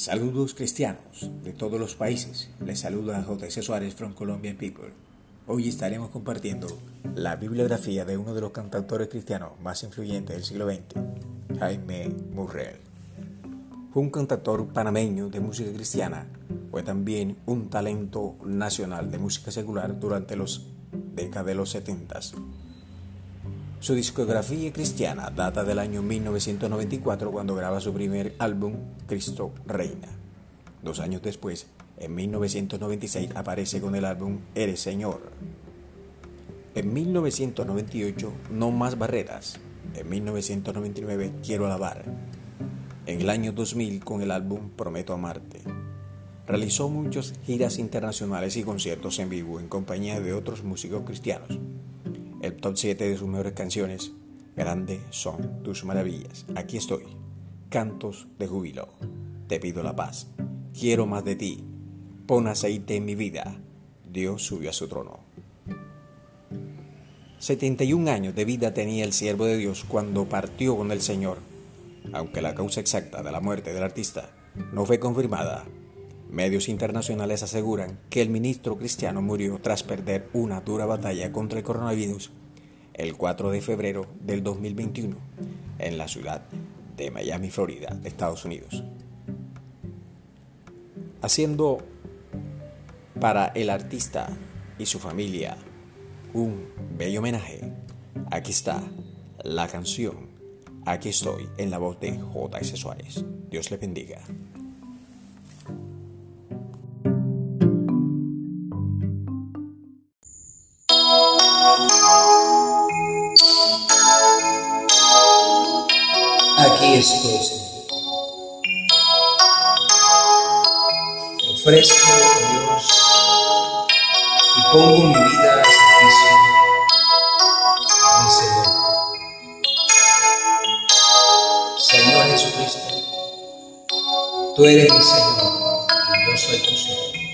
Saludos cristianos de todos los países. Les saluda J.C. Suárez from Colombian People. Hoy estaremos compartiendo la bibliografía de uno de los cantautores cristianos más influyentes del siglo XX, Jaime Murrell. Fue un cantautor panameño de música cristiana, fue también un talento nacional de música secular durante los décadas de los 70. Su discografía cristiana data del año 1994 cuando graba su primer álbum, Cristo Reina. Dos años después, en 1996, aparece con el álbum Eres Señor. En 1998, No Más Barreras. En 1999, Quiero Alabar. En el año 2000, con el álbum Prometo Amarte. Realizó muchas giras internacionales y conciertos en vivo en compañía de otros músicos cristianos. El top 7 de sus mejores canciones, Grandes son tus maravillas. Aquí estoy. Cantos de júbilo. Te pido la paz. Quiero más de ti. Pon aceite en mi vida. Dios subió a su trono. 71 años de vida tenía el siervo de Dios cuando partió con el Señor, aunque la causa exacta de la muerte del artista no fue confirmada. Medios internacionales aseguran que el ministro cristiano murió tras perder una dura batalla contra el coronavirus el 4 de febrero del 2021 en la ciudad de Miami, Florida, Estados Unidos. Haciendo para el artista y su familia un bello homenaje, aquí está la canción Aquí estoy en la voz de J.S. Suárez. Dios le bendiga. Aquí estoy, Señor. Me ofrezco a Dios y pongo mi vida al servicio mi Señor. Señor Jesucristo, tú eres mi Señor y yo soy tu Señor.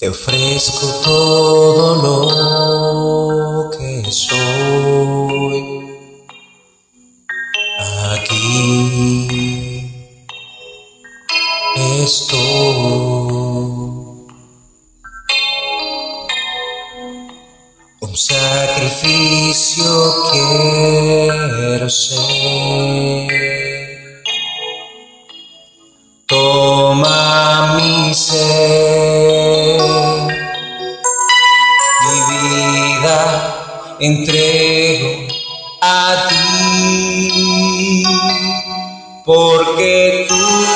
Te ofrezco todo lo que soy. Aquí estoy. Un sacrificio quiero ser. Toma mi ser, entrego a ti, porque tú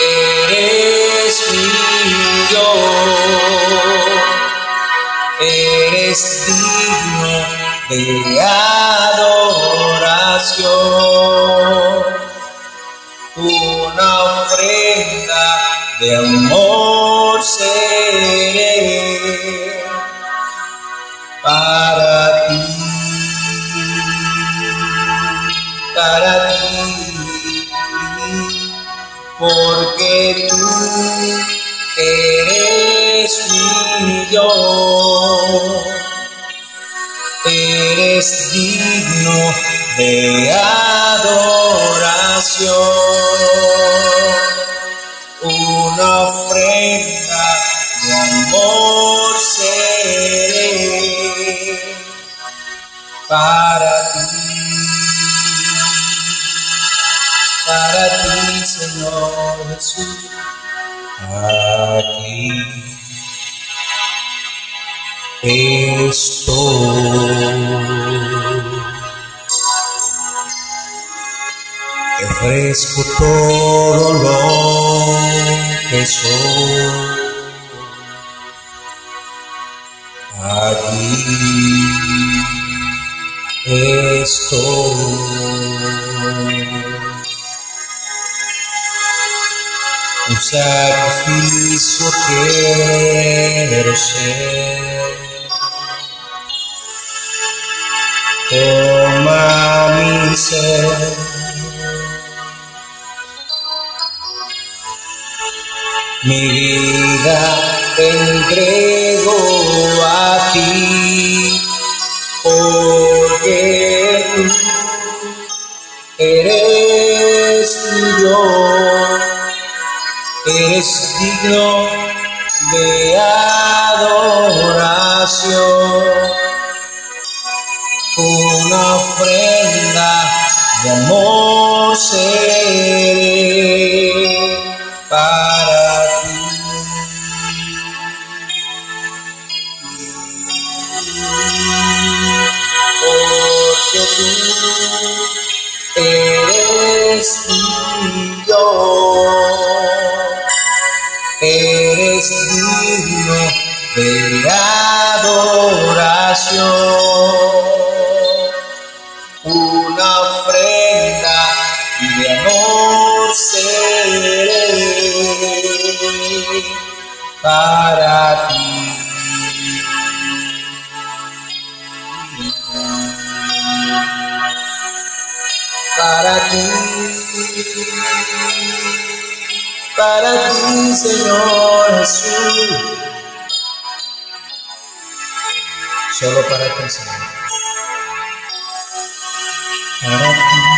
eres mi eres digno de adoración. Una ofrenda de amor eres mi eres digno de adoración, una ofrenda de amor seré para ti, para ti, Señor Jesús aquí estoy. Te ofrezco todo lo que soy. Aquí estoy. Sacrificio quiero ser. toma mi ser. Mi vida te entrego a ti, digno de adoración una ofrenda de amor seré para ti. Porque tú eres ofrenda de amor seré para ti. Para ti, para ti, Señor Jesús. Solo para ti, Señor para ti.